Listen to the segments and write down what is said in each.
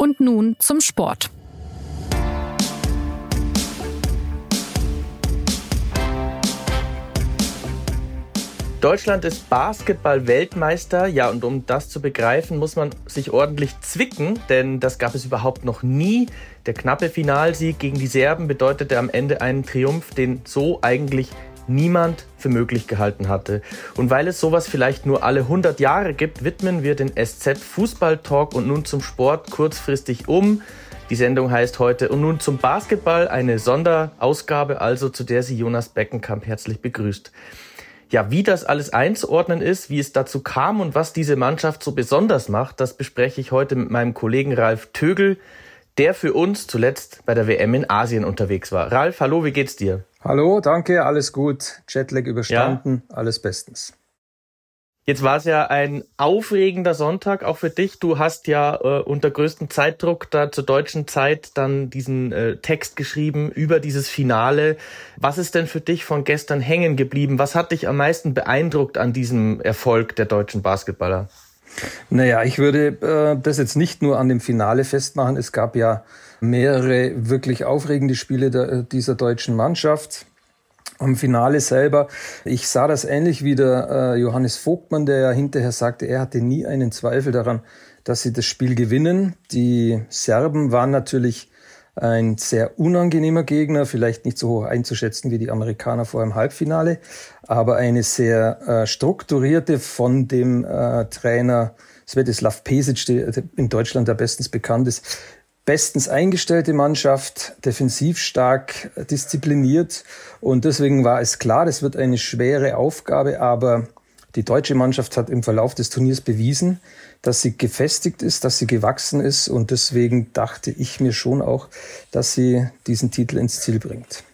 Und nun zum Sport. Deutschland ist Basketball-Weltmeister. Ja, und um das zu begreifen, muss man sich ordentlich zwicken, denn das gab es überhaupt noch nie. Der knappe Finalsieg gegen die Serben bedeutete am Ende einen Triumph, den so eigentlich niemand für möglich gehalten hatte. Und weil es sowas vielleicht nur alle 100 Jahre gibt, widmen wir den SZ Fußball Talk und nun zum Sport kurzfristig um. Die Sendung heißt heute und nun zum Basketball, eine Sonderausgabe also, zu der sie Jonas Beckenkamp herzlich begrüßt. Ja, wie das alles einzuordnen ist, wie es dazu kam und was diese Mannschaft so besonders macht, das bespreche ich heute mit meinem Kollegen Ralf Tögel, der für uns zuletzt bei der WM in Asien unterwegs war. Ralf, hallo, wie geht's dir? Hallo, danke, alles gut. Jetlag überstanden, ja. alles bestens. Jetzt war es ja ein aufregender Sonntag, auch für dich. Du hast ja äh, unter größtem Zeitdruck da zur deutschen Zeit dann diesen äh, Text geschrieben über dieses Finale. Was ist denn für dich von gestern hängen geblieben? Was hat dich am meisten beeindruckt an diesem Erfolg der deutschen Basketballer? Naja, ich würde äh, das jetzt nicht nur an dem Finale festmachen. Es gab ja mehrere wirklich aufregende Spiele der, dieser deutschen Mannschaft am Finale selber. Ich sah das ähnlich wie der äh, Johannes Vogtmann, der ja hinterher sagte, er hatte nie einen Zweifel daran, dass sie das Spiel gewinnen. Die Serben waren natürlich ein sehr unangenehmer Gegner, vielleicht nicht so hoch einzuschätzen wie die Amerikaner vor dem Halbfinale, aber eine sehr äh, strukturierte von dem äh, Trainer Svetislav Pesic, der in Deutschland der bestens bekannt ist, bestens eingestellte Mannschaft, defensiv stark, diszipliniert. Und deswegen war es klar, das wird eine schwere Aufgabe, aber die deutsche Mannschaft hat im Verlauf des Turniers bewiesen, dass sie gefestigt ist, dass sie gewachsen ist. Und deswegen dachte ich mir schon auch, dass sie diesen Titel ins Ziel bringt.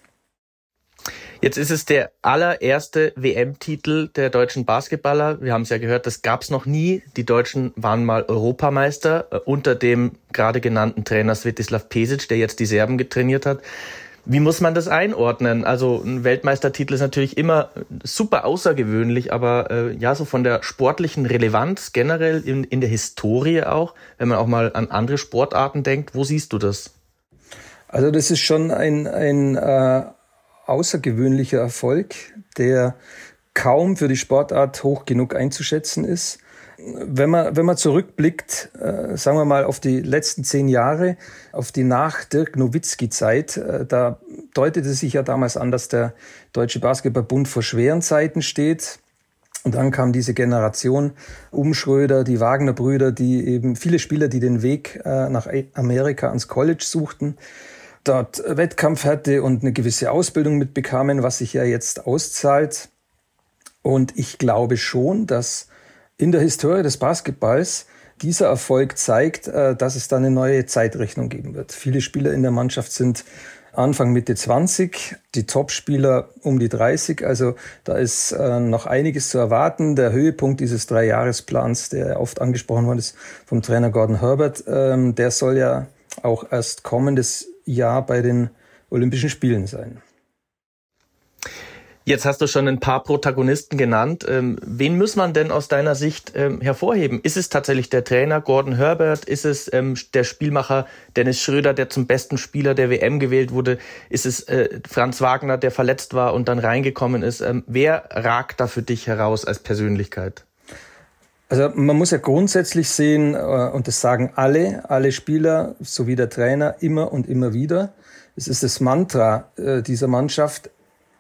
Jetzt ist es der allererste WM-Titel der deutschen Basketballer. Wir haben es ja gehört, das gab es noch nie. Die Deutschen waren mal Europameister äh, unter dem gerade genannten Trainer Svetislav Pesic, der jetzt die Serben getrainiert hat. Wie muss man das einordnen? Also ein Weltmeistertitel ist natürlich immer super außergewöhnlich, aber äh, ja, so von der sportlichen Relevanz generell in, in der Historie auch, wenn man auch mal an andere Sportarten denkt, wo siehst du das? Also das ist schon ein, ein äh, außergewöhnlicher Erfolg, der kaum für die Sportart hoch genug einzuschätzen ist. Wenn man, wenn man zurückblickt, äh, sagen wir mal auf die letzten zehn Jahre, auf die nach Dirk Nowitzki-Zeit, äh, da deutete sich ja damals an, dass der Deutsche Basketballbund vor schweren Zeiten steht. Und dann kam diese Generation um Schröder, die Wagner-Brüder, die eben viele Spieler, die den Weg äh, nach Amerika ans College suchten dort Wettkampf hatte und eine gewisse Ausbildung mitbekamen, was sich ja jetzt auszahlt. Und ich glaube schon, dass in der Historie des Basketballs dieser Erfolg zeigt, äh, dass es da eine neue Zeitrechnung geben wird. Viele Spieler in der Mannschaft sind Anfang Mitte 20, die Topspieler um die 30. Also da ist äh, noch einiges zu erwarten. Der Höhepunkt dieses Dreijahresplans, der oft angesprochen worden ist vom Trainer Gordon Herbert, ähm, der soll ja auch erst kommendes Jahr bei den Olympischen Spielen sein. Jetzt hast du schon ein paar Protagonisten genannt. Ähm, wen muss man denn aus deiner Sicht ähm, hervorheben? Ist es tatsächlich der Trainer Gordon Herbert? Ist es ähm, der Spielmacher Dennis Schröder, der zum besten Spieler der WM gewählt wurde? Ist es äh, Franz Wagner, der verletzt war und dann reingekommen ist? Wer ragt da für dich heraus als Persönlichkeit? Also man muss ja grundsätzlich sehen, äh, und das sagen alle, alle Spieler sowie der Trainer immer und immer wieder, es ist das Mantra äh, dieser Mannschaft,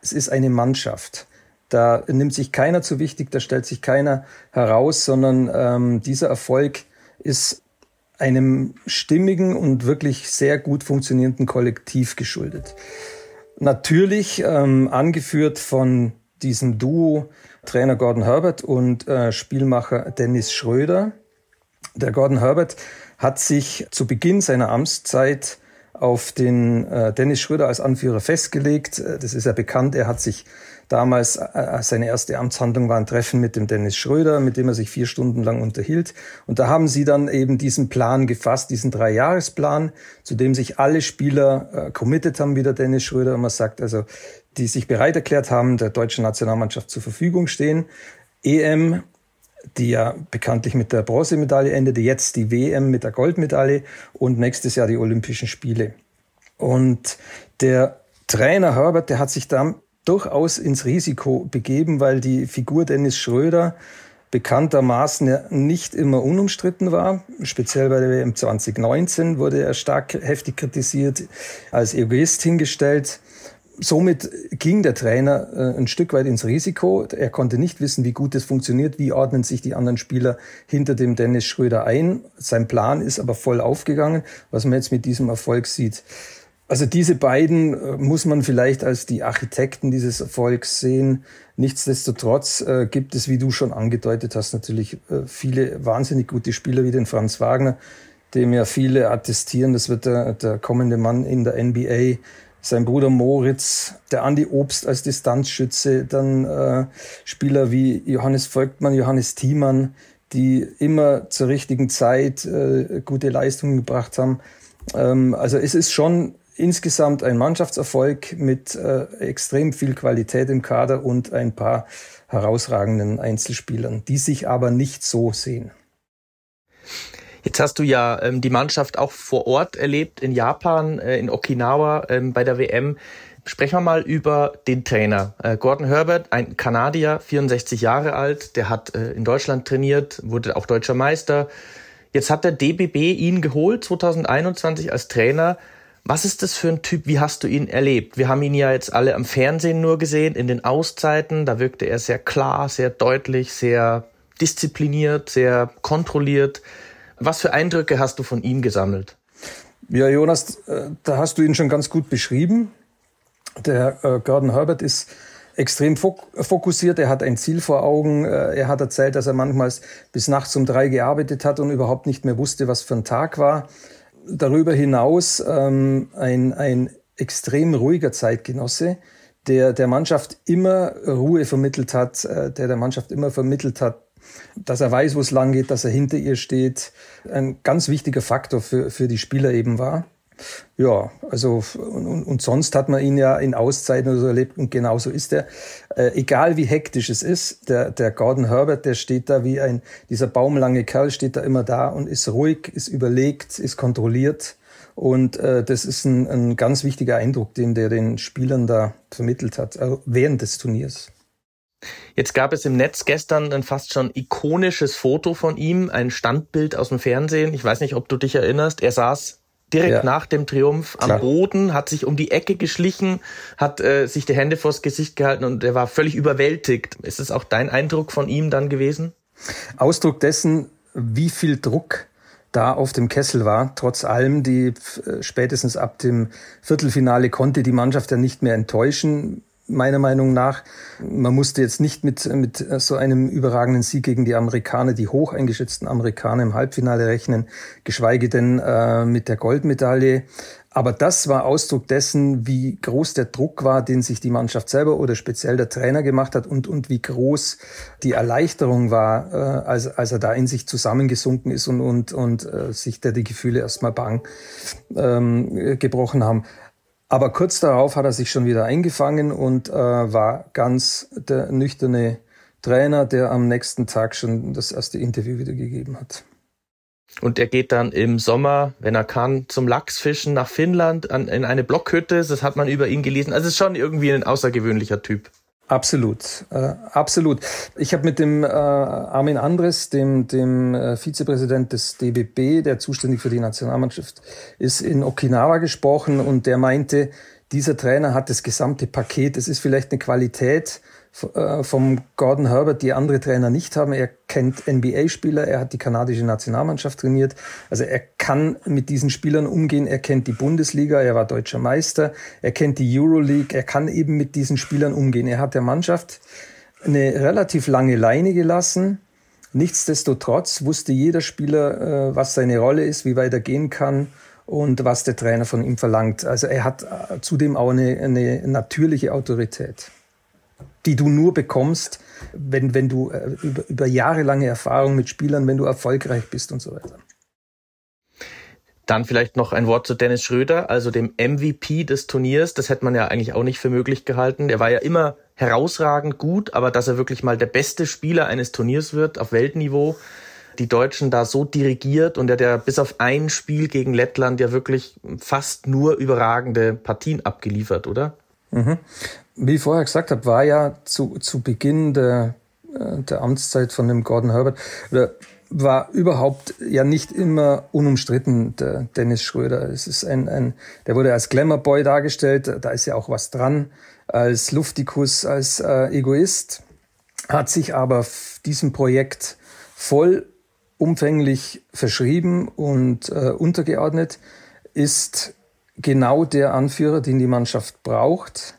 es ist eine Mannschaft. Da nimmt sich keiner zu wichtig, da stellt sich keiner heraus, sondern ähm, dieser Erfolg ist einem stimmigen und wirklich sehr gut funktionierenden Kollektiv geschuldet. Natürlich ähm, angeführt von diesem Duo Trainer Gordon Herbert und äh, Spielmacher Dennis Schröder. Der Gordon Herbert hat sich zu Beginn seiner Amtszeit auf den äh, Dennis Schröder als Anführer festgelegt. Äh, das ist ja bekannt. Er hat sich damals, äh, seine erste Amtshandlung war ein Treffen mit dem Dennis Schröder, mit dem er sich vier Stunden lang unterhielt. Und da haben sie dann eben diesen Plan gefasst, diesen Dreijahresplan, zu dem sich alle Spieler äh, committed haben, wie der Dennis Schröder immer sagt. Also die sich bereit erklärt haben, der deutschen Nationalmannschaft zur Verfügung stehen. EM die ja bekanntlich mit der Bronzemedaille endete, jetzt die WM mit der Goldmedaille und nächstes Jahr die Olympischen Spiele. Und der Trainer Herbert, der hat sich da durchaus ins Risiko begeben, weil die Figur Dennis Schröder bekanntermaßen ja nicht immer unumstritten war. Speziell bei der WM 2019 wurde er stark heftig kritisiert, als Egoist hingestellt. Somit ging der Trainer äh, ein Stück weit ins Risiko. Er konnte nicht wissen, wie gut es funktioniert, wie ordnen sich die anderen Spieler hinter dem Dennis Schröder ein. Sein Plan ist aber voll aufgegangen, was man jetzt mit diesem Erfolg sieht. Also diese beiden äh, muss man vielleicht als die Architekten dieses Erfolgs sehen. Nichtsdestotrotz äh, gibt es, wie du schon angedeutet hast, natürlich äh, viele wahnsinnig gute Spieler wie den Franz Wagner, dem ja viele attestieren, das wird der, der kommende Mann in der NBA. Sein Bruder Moritz, der Andi Obst als Distanzschütze, dann äh, Spieler wie Johannes Volkmann, Johannes Thiemann, die immer zur richtigen Zeit äh, gute Leistungen gebracht haben. Ähm, also es ist schon insgesamt ein Mannschaftserfolg mit äh, extrem viel Qualität im Kader und ein paar herausragenden Einzelspielern, die sich aber nicht so sehen. Jetzt hast du ja ähm, die Mannschaft auch vor Ort erlebt, in Japan, äh, in Okinawa ähm, bei der WM. Sprechen wir mal über den Trainer. Äh, Gordon Herbert, ein Kanadier, 64 Jahre alt, der hat äh, in Deutschland trainiert, wurde auch deutscher Meister. Jetzt hat der DBB ihn geholt, 2021 als Trainer. Was ist das für ein Typ? Wie hast du ihn erlebt? Wir haben ihn ja jetzt alle am Fernsehen nur gesehen, in den Auszeiten. Da wirkte er sehr klar, sehr deutlich, sehr diszipliniert, sehr kontrolliert. Was für Eindrücke hast du von ihm gesammelt? Ja, Jonas, äh, da hast du ihn schon ganz gut beschrieben. Der äh, Gordon Herbert ist extrem fokussiert, er hat ein Ziel vor Augen. Äh, er hat erzählt, dass er manchmal bis nachts um drei gearbeitet hat und überhaupt nicht mehr wusste, was für ein Tag war darüber hinaus ähm, ein, ein extrem ruhiger Zeitgenosse, der der Mannschaft immer Ruhe vermittelt hat, der der Mannschaft immer vermittelt hat, dass er weiß, wo es lang geht, dass er hinter ihr steht. Ein ganz wichtiger Faktor für, für die Spieler eben war. Ja, also und, und sonst hat man ihn ja in Auszeiten oder so erlebt und genauso ist er. Äh, egal wie hektisch es ist, der, der Gordon Herbert, der steht da wie ein, dieser baumlange Kerl steht da immer da und ist ruhig, ist überlegt, ist kontrolliert. Und äh, das ist ein, ein ganz wichtiger Eindruck, den der den Spielern da vermittelt hat, äh, während des Turniers. Jetzt gab es im Netz gestern ein fast schon ikonisches Foto von ihm, ein Standbild aus dem Fernsehen. Ich weiß nicht, ob du dich erinnerst. Er saß direkt ja. nach dem Triumph am Klar. Boden, hat sich um die Ecke geschlichen, hat äh, sich die Hände vors Gesicht gehalten und er war völlig überwältigt. Ist es auch dein Eindruck von ihm dann gewesen? Ausdruck dessen, wie viel Druck da auf dem Kessel war. Trotz allem, die äh, spätestens ab dem Viertelfinale konnte die Mannschaft ja nicht mehr enttäuschen meiner Meinung nach. Man musste jetzt nicht mit, mit so einem überragenden Sieg gegen die Amerikaner, die hoch eingeschätzten Amerikaner im Halbfinale rechnen, geschweige denn äh, mit der Goldmedaille. Aber das war Ausdruck dessen, wie groß der Druck war, den sich die Mannschaft selber oder speziell der Trainer gemacht hat und, und wie groß die Erleichterung war, äh, als, als er da in sich zusammengesunken ist und, und, und äh, sich da die Gefühle erstmal bang ähm, gebrochen haben. Aber kurz darauf hat er sich schon wieder eingefangen und äh, war ganz der nüchterne Trainer, der am nächsten Tag schon das erste Interview wieder gegeben hat. Und er geht dann im Sommer, wenn er kann, zum Lachsfischen nach Finnland an, in eine Blockhütte. Das hat man über ihn gelesen. Also es ist schon irgendwie ein außergewöhnlicher Typ. Absolut, äh, absolut. Ich habe mit dem äh, Armin Andres, dem, dem äh, Vizepräsident des DBB, der zuständig für die Nationalmannschaft ist, in Okinawa gesprochen und der meinte, dieser Trainer hat das gesamte Paket. Es ist vielleicht eine Qualität, vom Gordon Herbert, die andere Trainer nicht haben. Er kennt NBA-Spieler, er hat die kanadische Nationalmannschaft trainiert. Also er kann mit diesen Spielern umgehen. Er kennt die Bundesliga, er war deutscher Meister, er kennt die Euroleague, er kann eben mit diesen Spielern umgehen. Er hat der Mannschaft eine relativ lange Leine gelassen. Nichtsdestotrotz wusste jeder Spieler, äh, was seine Rolle ist, wie weit er gehen kann und was der Trainer von ihm verlangt. Also er hat äh, zudem auch eine, eine natürliche Autorität die du nur bekommst, wenn, wenn du äh, über, über jahrelange Erfahrung mit Spielern, wenn du erfolgreich bist und so weiter. Dann vielleicht noch ein Wort zu Dennis Schröder, also dem MVP des Turniers. Das hätte man ja eigentlich auch nicht für möglich gehalten. Er war ja immer herausragend gut, aber dass er wirklich mal der beste Spieler eines Turniers wird auf Weltniveau, die Deutschen da so dirigiert und er hat ja bis auf ein Spiel gegen Lettland ja wirklich fast nur überragende Partien abgeliefert, oder? Mhm. Wie ich vorher gesagt habe, war ja zu, zu Beginn der, äh, der Amtszeit von dem Gordon Herbert, war überhaupt ja nicht immer unumstritten, der Dennis Schröder. Es ist ein, ein der wurde als Glamour-Boy dargestellt, da ist ja auch was dran, als Luftikus, als äh, Egoist, hat sich aber diesem Projekt voll umfänglich verschrieben und äh, untergeordnet, ist genau der Anführer, den die Mannschaft braucht,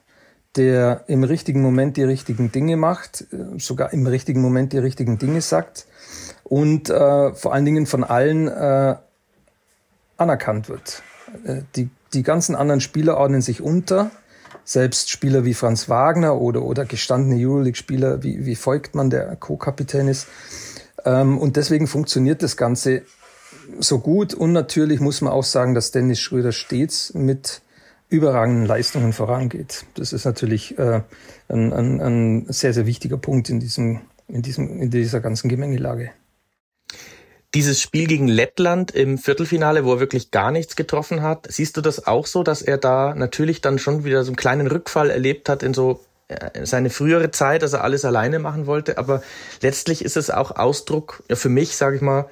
der im richtigen Moment die richtigen Dinge macht, äh, sogar im richtigen Moment die richtigen Dinge sagt und äh, vor allen Dingen von allen äh, anerkannt wird. Äh, die, die ganzen anderen Spieler ordnen sich unter. Selbst Spieler wie Franz Wagner oder, oder gestandene Euroleague-Spieler wie, wie Volkmann, der Co-Kapitän ist. Ähm, und deswegen funktioniert das Ganze so gut. Und natürlich muss man auch sagen, dass Dennis Schröder stets mit überragenden Leistungen vorangeht. Das ist natürlich äh, ein, ein, ein sehr, sehr wichtiger Punkt in, diesem, in, diesem, in dieser ganzen Gemengelage. Dieses Spiel gegen Lettland im Viertelfinale, wo er wirklich gar nichts getroffen hat, siehst du das auch so, dass er da natürlich dann schon wieder so einen kleinen Rückfall erlebt hat in so äh, seine frühere Zeit, dass er alles alleine machen wollte, aber letztlich ist es auch Ausdruck, ja, für mich, sage ich mal,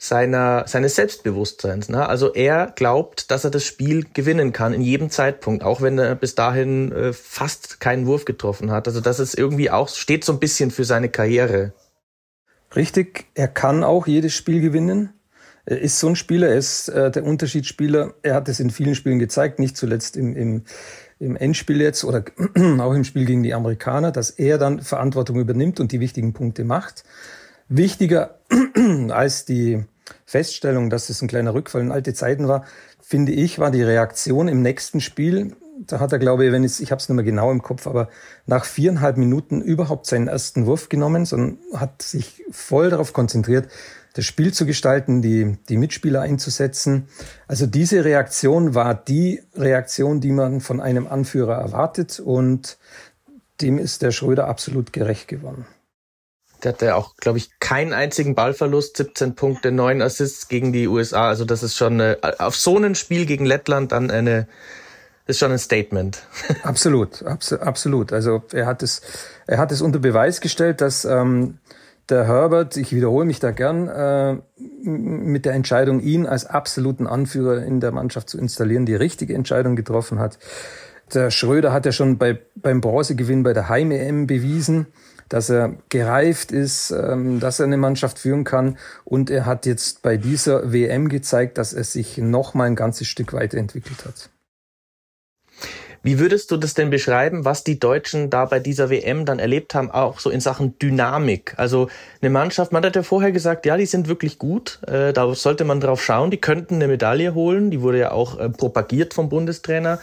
seiner, seines Selbstbewusstseins. Ne? Also er glaubt, dass er das Spiel gewinnen kann in jedem Zeitpunkt, auch wenn er bis dahin äh, fast keinen Wurf getroffen hat. Also das ist irgendwie auch, steht so ein bisschen für seine Karriere. Richtig, er kann auch jedes Spiel gewinnen. Er ist so ein Spieler, er ist äh, der Unterschiedsspieler. Er hat es in vielen Spielen gezeigt, nicht zuletzt im, im, im Endspiel jetzt oder auch im Spiel gegen die Amerikaner, dass er dann Verantwortung übernimmt und die wichtigen Punkte macht. Wichtiger als die Feststellung, dass es ein kleiner Rückfall in alte Zeiten war, finde ich, war die Reaktion im nächsten Spiel. Da hat er, glaube ich, wenn ich, ich habe es nicht mehr genau im Kopf, aber nach viereinhalb Minuten überhaupt seinen ersten Wurf genommen, sondern hat sich voll darauf konzentriert, das Spiel zu gestalten, die, die Mitspieler einzusetzen. Also diese Reaktion war die Reaktion, die man von einem Anführer erwartet und dem ist der Schröder absolut gerecht geworden. Der hatte auch, glaube ich, keinen einzigen Ballverlust, 17 Punkte, 9 Assists gegen die USA. Also das ist schon eine, auf so ein Spiel gegen Lettland dann eine, ist schon ein Statement. Absolut, abs absolut. Also er hat es, er hat es unter Beweis gestellt, dass ähm, der Herbert, ich wiederhole mich da gern, äh, mit der Entscheidung, ihn als absoluten Anführer in der Mannschaft zu installieren, die richtige Entscheidung getroffen hat. Der Schröder hat ja schon bei, beim Bronzegewinn bei der Heim-EM bewiesen, dass er gereift ist, ähm, dass er eine Mannschaft führen kann. Und er hat jetzt bei dieser WM gezeigt, dass er sich noch mal ein ganzes Stück weiterentwickelt hat. Wie würdest du das denn beschreiben, was die Deutschen da bei dieser WM dann erlebt haben, auch so in Sachen Dynamik? Also eine Mannschaft, man hat ja vorher gesagt, ja, die sind wirklich gut, äh, da sollte man drauf schauen, die könnten eine Medaille holen, die wurde ja auch äh, propagiert vom Bundestrainer.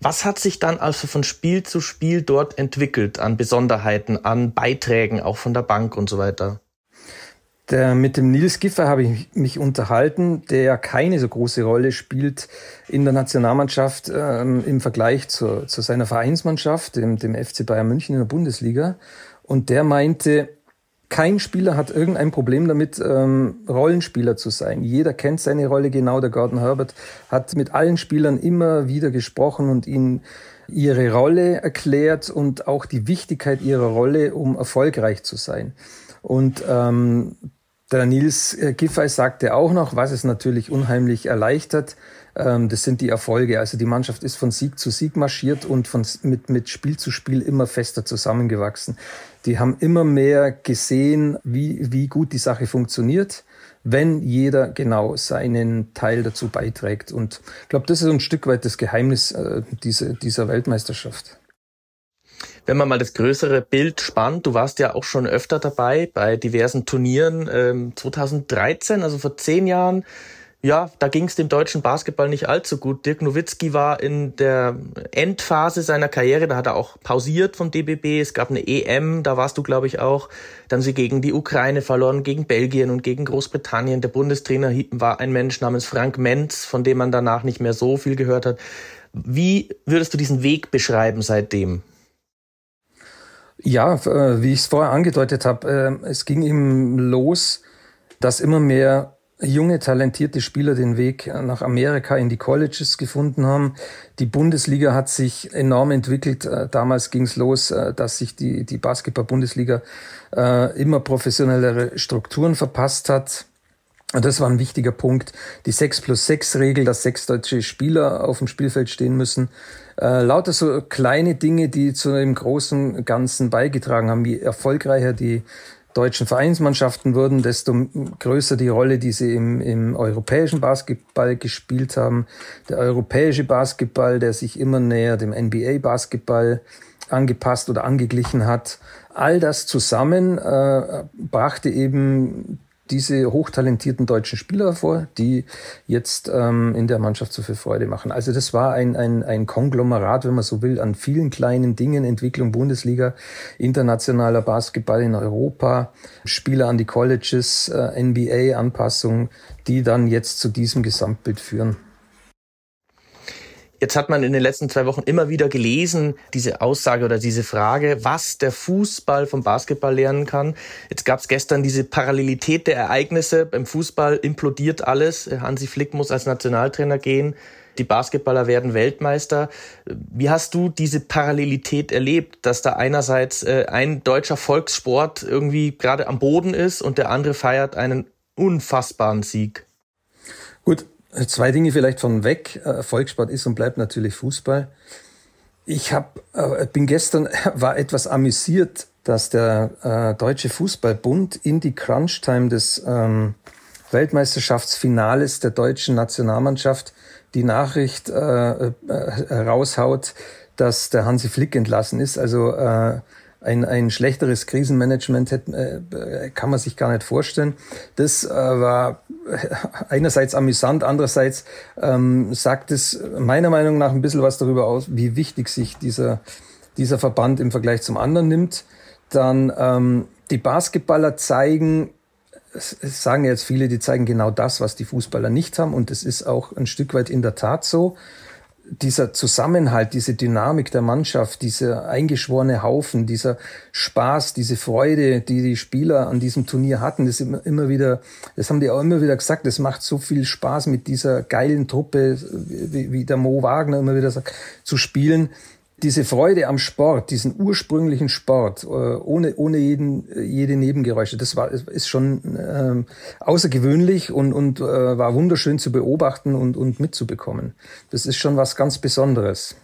Was hat sich dann also von Spiel zu Spiel dort entwickelt an Besonderheiten, an Beiträgen, auch von der Bank und so weiter? Der, mit dem Nils Giffer habe ich mich unterhalten, der ja keine so große Rolle spielt in der Nationalmannschaft ähm, im Vergleich zu, zu seiner Vereinsmannschaft, dem, dem FC Bayern München in der Bundesliga. Und der meinte, kein Spieler hat irgendein Problem damit, ähm, Rollenspieler zu sein. Jeder kennt seine Rolle genau. Der Gordon Herbert hat mit allen Spielern immer wieder gesprochen und ihnen ihre Rolle erklärt und auch die Wichtigkeit ihrer Rolle, um erfolgreich zu sein. Und ähm, der Nils äh, Giffey sagte auch noch, was es natürlich unheimlich erleichtert, ähm, das sind die Erfolge. Also die Mannschaft ist von Sieg zu Sieg marschiert und von, mit, mit Spiel zu Spiel immer fester zusammengewachsen. Die haben immer mehr gesehen, wie, wie gut die Sache funktioniert, wenn jeder genau seinen Teil dazu beiträgt. Und ich glaube, das ist ein Stück weit das Geheimnis äh, dieser, dieser Weltmeisterschaft. Wenn man mal das größere Bild spannt, du warst ja auch schon öfter dabei bei diversen Turnieren. Ähm, 2013, also vor zehn Jahren, ja, da ging es dem deutschen Basketball nicht allzu gut. Dirk Nowitzki war in der Endphase seiner Karriere, da hat er auch pausiert vom DBB. Es gab eine EM, da warst du, glaube ich, auch. Dann sie gegen die Ukraine verloren, gegen Belgien und gegen Großbritannien. Der Bundestrainer war ein Mensch namens Frank Menz, von dem man danach nicht mehr so viel gehört hat. Wie würdest du diesen Weg beschreiben seitdem? Ja, äh, wie ich es vorher angedeutet habe, äh, es ging ihm los, dass immer mehr junge, talentierte Spieler den Weg nach Amerika in die Colleges gefunden haben. Die Bundesliga hat sich enorm entwickelt. Äh, damals ging es los, dass sich die, die Basketball-Bundesliga immer professionellere Strukturen verpasst hat. Und das war ein wichtiger Punkt. Die 6 plus 6 Regel, dass sechs deutsche Spieler auf dem Spielfeld stehen müssen. Äh, lauter so kleine Dinge, die zu dem großen Ganzen beigetragen haben. Je erfolgreicher die deutschen Vereinsmannschaften wurden, desto größer die Rolle, die sie im, im europäischen Basketball gespielt haben. Der europäische Basketball, der sich immer näher dem NBA-Basketball angepasst oder angeglichen hat. All das zusammen äh, brachte eben diese hochtalentierten deutschen Spieler vor, die jetzt ähm, in der Mannschaft so viel Freude machen. Also das war ein, ein, ein Konglomerat, wenn man so will, an vielen kleinen Dingen, Entwicklung Bundesliga, internationaler Basketball in Europa, Spieler an die Colleges, äh, NBA-Anpassung, die dann jetzt zu diesem Gesamtbild führen. Jetzt hat man in den letzten zwei Wochen immer wieder gelesen, diese Aussage oder diese Frage, was der Fußball vom Basketball lernen kann. Jetzt gab es gestern diese Parallelität der Ereignisse. Beim Fußball implodiert alles. Hansi Flick muss als Nationaltrainer gehen. Die Basketballer werden Weltmeister. Wie hast du diese Parallelität erlebt, dass da einerseits äh, ein deutscher Volkssport irgendwie gerade am Boden ist und der andere feiert einen unfassbaren Sieg? Gut, Zwei Dinge vielleicht von weg. Äh, Volkssport ist und bleibt natürlich Fußball. Ich hab, äh, bin gestern, war etwas amüsiert, dass der äh, Deutsche Fußballbund in die Crunch-Time des ähm, Weltmeisterschaftsfinales der deutschen Nationalmannschaft die Nachricht raushaut, dass der Hansi Flick entlassen ist. Also ein, ein schlechteres Krisenmanagement hätte, kann man sich gar nicht vorstellen. Das war einerseits amüsant, andererseits ähm, sagt es meiner Meinung nach ein bisschen was darüber aus, wie wichtig sich dieser, dieser Verband im Vergleich zum anderen nimmt. Dann ähm, die Basketballer zeigen, sagen jetzt viele, die zeigen genau das, was die Fußballer nicht haben. Und es ist auch ein Stück weit in der Tat so dieser Zusammenhalt, diese Dynamik der Mannschaft, dieser eingeschworene Haufen, dieser Spaß, diese Freude, die die Spieler an diesem Turnier hatten, das immer, immer wieder, das haben die auch immer wieder gesagt, es macht so viel Spaß mit dieser geilen Truppe, wie, wie der Mo Wagner immer wieder sagt, zu spielen diese Freude am Sport, diesen ursprünglichen Sport, äh, ohne, ohne jeden, jede Nebengeräusche, das war, ist schon ähm, außergewöhnlich und, und äh, war wunderschön zu beobachten und, und mitzubekommen. Das ist schon was ganz Besonderes.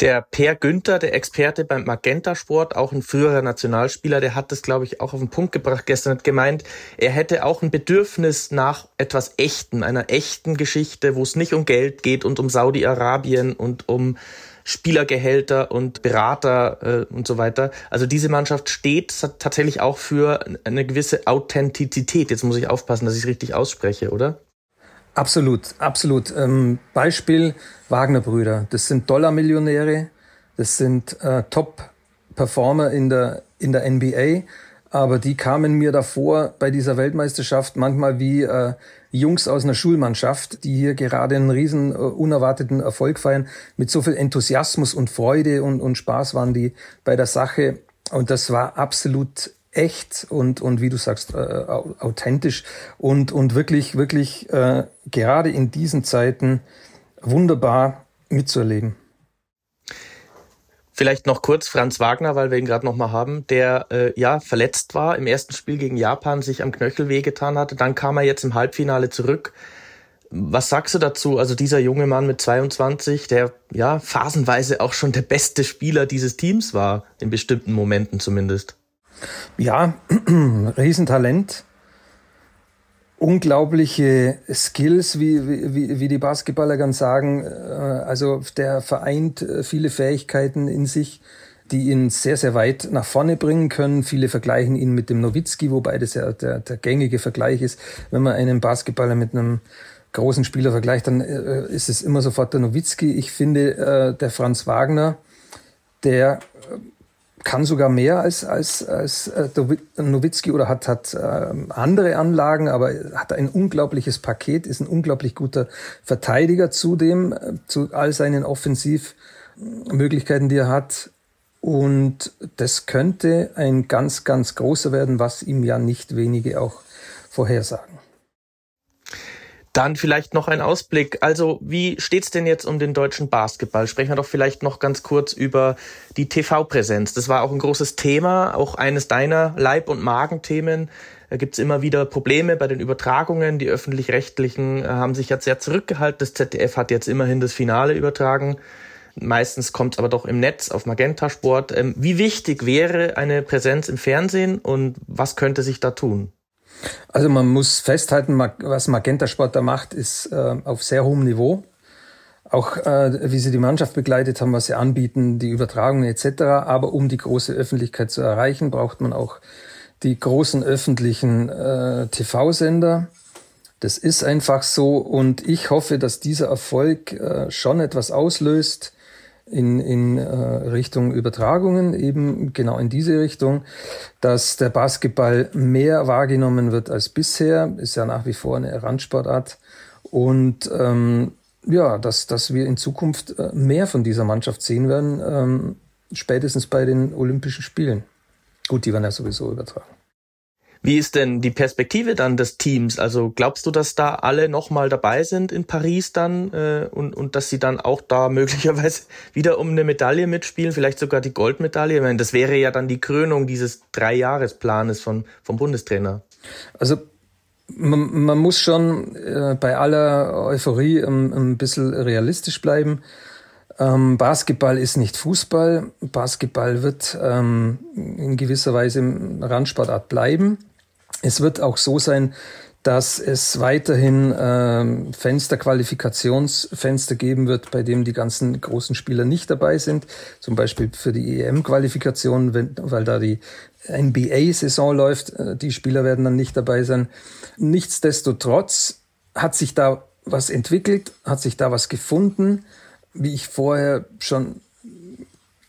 Der Per Günther, der Experte beim Magenta Sport, auch ein früherer Nationalspieler, der hat das, glaube ich, auch auf den Punkt gebracht gestern, hat gemeint, er hätte auch ein Bedürfnis nach etwas Echten, einer echten Geschichte, wo es nicht um Geld geht und um Saudi-Arabien und um Spielergehälter und Berater äh, und so weiter. Also diese Mannschaft steht tatsächlich auch für eine gewisse Authentizität. Jetzt muss ich aufpassen, dass ich es richtig ausspreche, oder? Absolut, absolut. Ähm, Beispiel Wagner-Brüder. Das sind Dollarmillionäre, das sind äh, Top-Performer in der, in der NBA, aber die kamen mir davor bei dieser Weltmeisterschaft manchmal wie äh, Jungs aus einer Schulmannschaft, die hier gerade einen riesen uh, unerwarteten Erfolg feiern. Mit so viel Enthusiasmus und Freude und, und Spaß waren die bei der Sache. Und das war absolut echt und, und wie du sagst, äh, authentisch und, und wirklich, wirklich äh, gerade in diesen Zeiten wunderbar mitzuerleben. Vielleicht noch kurz Franz Wagner, weil wir ihn gerade noch mal haben, der äh, ja verletzt war im ersten Spiel gegen Japan, sich am Knöchel wehgetan hatte. Dann kam er jetzt im Halbfinale zurück. Was sagst du dazu? Also dieser junge Mann mit 22, der ja phasenweise auch schon der beste Spieler dieses Teams war, in bestimmten Momenten zumindest. Ja, Riesentalent unglaubliche Skills, wie, wie, wie die Basketballer ganz sagen. Äh, also der vereint äh, viele Fähigkeiten in sich, die ihn sehr, sehr weit nach vorne bringen können. Viele vergleichen ihn mit dem Nowitzki, wobei das ja der, der gängige Vergleich ist. Wenn man einen Basketballer mit einem großen Spieler vergleicht, dann äh, ist es immer sofort der Nowitzki. Ich finde, der Franz Wagner, der kann sogar mehr als, als, als äh, Nowitzki oder hat, hat äh, andere Anlagen, aber hat ein unglaubliches Paket, ist ein unglaublich guter Verteidiger zudem, äh, zu all seinen Offensivmöglichkeiten, die er hat. Und das könnte ein ganz, ganz großer werden, was ihm ja nicht wenige auch vorhersagen. Dann vielleicht noch ein Ausblick. Also, wie steht's denn jetzt um den deutschen Basketball? Sprechen wir doch vielleicht noch ganz kurz über die TV-Präsenz. Das war auch ein großes Thema, auch eines deiner Leib- und Magenthemen. Da gibt's immer wieder Probleme bei den Übertragungen. Die öffentlich-rechtlichen äh, haben sich jetzt sehr zurückgehalten. Das ZDF hat jetzt immerhin das Finale übertragen. Meistens kommt aber doch im Netz auf Magenta Sport. Ähm, wie wichtig wäre eine Präsenz im Fernsehen und was könnte sich da tun? Also man muss festhalten, was Magenta Sport da macht, ist äh, auf sehr hohem Niveau. Auch äh, wie sie die Mannschaft begleitet haben, was sie anbieten, die Übertragungen etc. Aber um die große Öffentlichkeit zu erreichen, braucht man auch die großen öffentlichen äh, TV-Sender. Das ist einfach so und ich hoffe, dass dieser Erfolg äh, schon etwas auslöst in, in äh, Richtung Übertragungen, eben genau in diese Richtung, dass der Basketball mehr wahrgenommen wird als bisher, ist ja nach wie vor eine Randsportart und ähm, ja, dass, dass wir in Zukunft äh, mehr von dieser Mannschaft sehen werden, ähm, spätestens bei den Olympischen Spielen. Gut, die werden ja sowieso übertragen. Wie ist denn die Perspektive dann des Teams? Also glaubst du, dass da alle nochmal dabei sind in Paris dann äh, und, und dass sie dann auch da möglicherweise wieder um eine Medaille mitspielen, vielleicht sogar die Goldmedaille? Ich meine, das wäre ja dann die Krönung dieses Dreijahresplanes von, vom Bundestrainer. Also man, man muss schon äh, bei aller Euphorie ein, ein bisschen realistisch bleiben. Ähm, Basketball ist nicht Fußball. Basketball wird ähm, in gewisser Weise Randsportart bleiben. Es wird auch so sein, dass es weiterhin ähm, Fenster, Qualifikationsfenster geben wird, bei dem die ganzen großen Spieler nicht dabei sind. Zum Beispiel für die EM-Qualifikation, weil da die NBA-Saison läuft. Äh, die Spieler werden dann nicht dabei sein. Nichtsdestotrotz hat sich da was entwickelt, hat sich da was gefunden. Wie ich vorher schon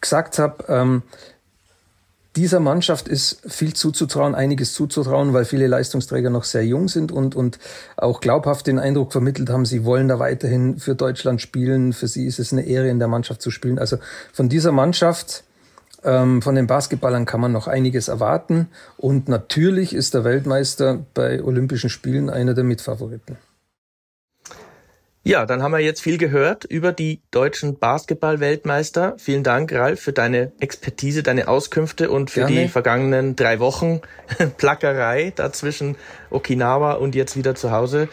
gesagt habe, ähm, dieser Mannschaft ist viel zuzutrauen, einiges zuzutrauen, weil viele Leistungsträger noch sehr jung sind und, und auch glaubhaft den Eindruck vermittelt haben, sie wollen da weiterhin für Deutschland spielen. Für sie ist es eine Ehre, in der Mannschaft zu spielen. Also von dieser Mannschaft, ähm, von den Basketballern kann man noch einiges erwarten. Und natürlich ist der Weltmeister bei Olympischen Spielen einer der Mitfavoriten. Ja, dann haben wir jetzt viel gehört über die deutschen Basketball-Weltmeister. Vielen Dank, Ralf, für deine Expertise, deine Auskünfte und für Gerne. die vergangenen drei Wochen Plackerei dazwischen Okinawa und jetzt wieder zu Hause.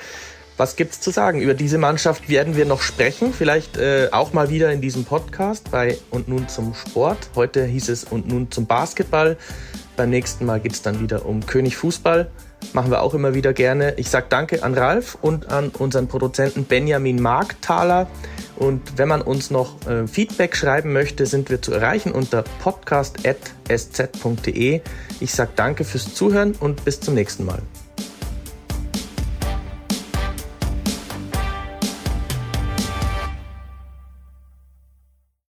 Was gibt's zu sagen? Über diese Mannschaft werden wir noch sprechen, vielleicht äh, auch mal wieder in diesem Podcast bei Und nun zum Sport. Heute hieß es Und nun zum Basketball. Beim nächsten Mal geht's dann wieder um König Fußball machen wir auch immer wieder gerne. Ich sage danke an Ralf und an unseren Produzenten Benjamin Markthaler. Und wenn man uns noch äh, Feedback schreiben möchte, sind wir zu erreichen unter podcast.sz.de. Ich sage danke fürs Zuhören und bis zum nächsten Mal.